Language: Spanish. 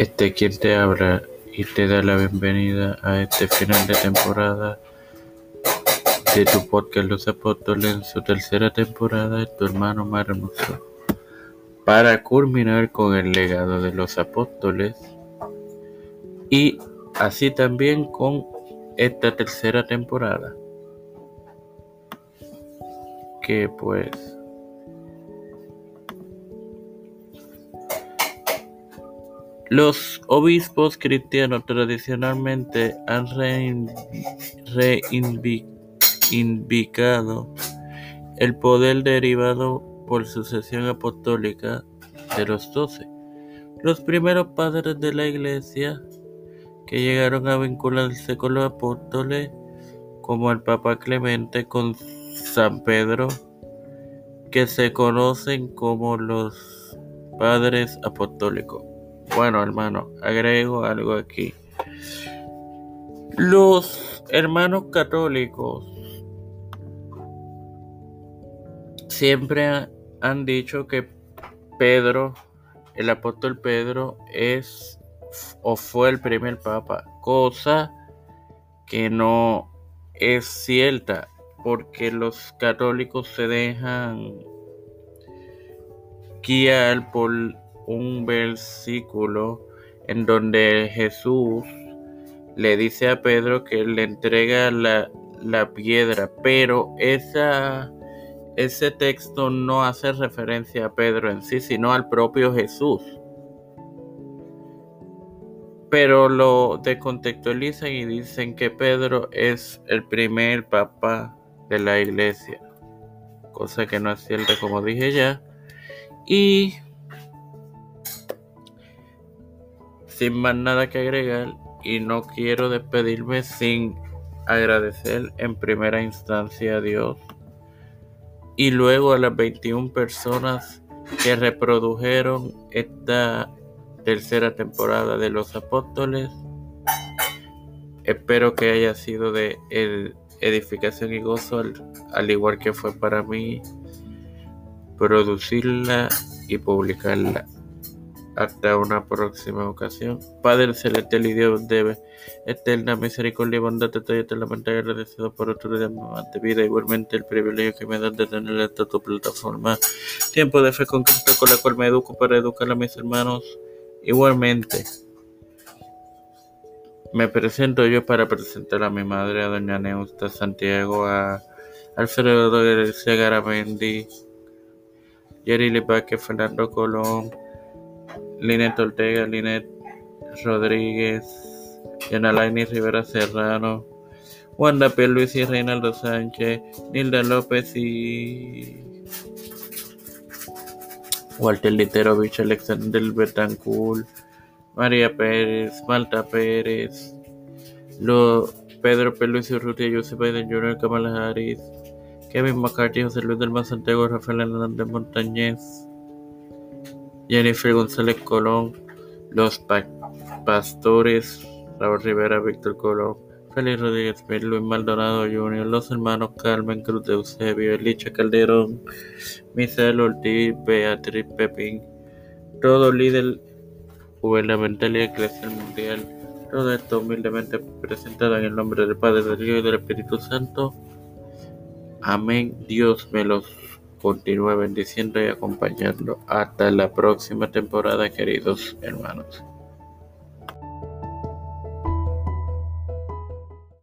Este quien te habla y te da la bienvenida a este final de temporada de tu podcast Los Apóstoles en su tercera temporada, tu hermano más hermoso. Para culminar con el legado de los apóstoles y así también con esta tercera temporada. Que pues Los obispos cristianos tradicionalmente han reivindicado el poder derivado por sucesión apostólica de los doce. Los primeros padres de la iglesia que llegaron a vincularse con los apóstoles, como el Papa Clemente con San Pedro, que se conocen como los padres apostólicos. Bueno, hermano, agrego algo aquí. Los hermanos católicos siempre han dicho que Pedro, el apóstol Pedro, es o fue el primer papa, cosa que no es cierta, porque los católicos se dejan guiar por un versículo en donde Jesús le dice a Pedro que le entrega la, piedra, pero esa, ese texto no hace referencia a Pedro en sí, sino al propio Jesús. Pero lo descontextualizan y dicen que Pedro es el primer papa de la iglesia, cosa que no es cierta como dije ya. Y sin más nada que agregar y no quiero despedirme sin agradecer en primera instancia a Dios y luego a las 21 personas que reprodujeron esta tercera temporada de los apóstoles. Espero que haya sido de edificación y gozo, al igual que fue para mí producirla y publicarla. Hasta una próxima ocasión. Padre celestial y Dios debe eterna misericordia y bondad estoy eternamente agradecido por otro día más de vida. Igualmente el privilegio que me dan de tener esta tu plataforma. Tiempo de fe con Cristo con la cual me educo para educar a mis hermanos. Igualmente. Me presento yo para presentar a mi madre, a doña Neusta Santiago, a Alfredo García Garamendi, Jerry Lipaque, Fernando Colón, Linet Ortega, Linet Rodríguez, Yanalaini Rivera Serrano, Wanda P. Luis y Reinaldo Sánchez, Nilda López y Walter Literovich, Alexander Betancourt, María Pérez, Malta Pérez, Lo, Pedro P. Luis y Rutia, Joseph Biden Jr., Kamala Harris, Kevin McCarthy, José Luis del Santiago, Rafael Hernández Montañez, Jennifer González Colón, Los Pastores, Raúl Rivera, Víctor Colón, Félix Rodríguez Luis Maldonado Jr., los hermanos Carmen Cruz de Eusebio, Elicha Calderón, Misael Ortiz, Beatriz Pepín, todo líder gubernamental y eclesial mundial, todo esto humildemente presentado en el nombre del Padre, del Hijo y del Espíritu Santo. Amén. Dios me los continúe bendiciendo y acompañando. Hasta la próxima temporada, queridos hermanos.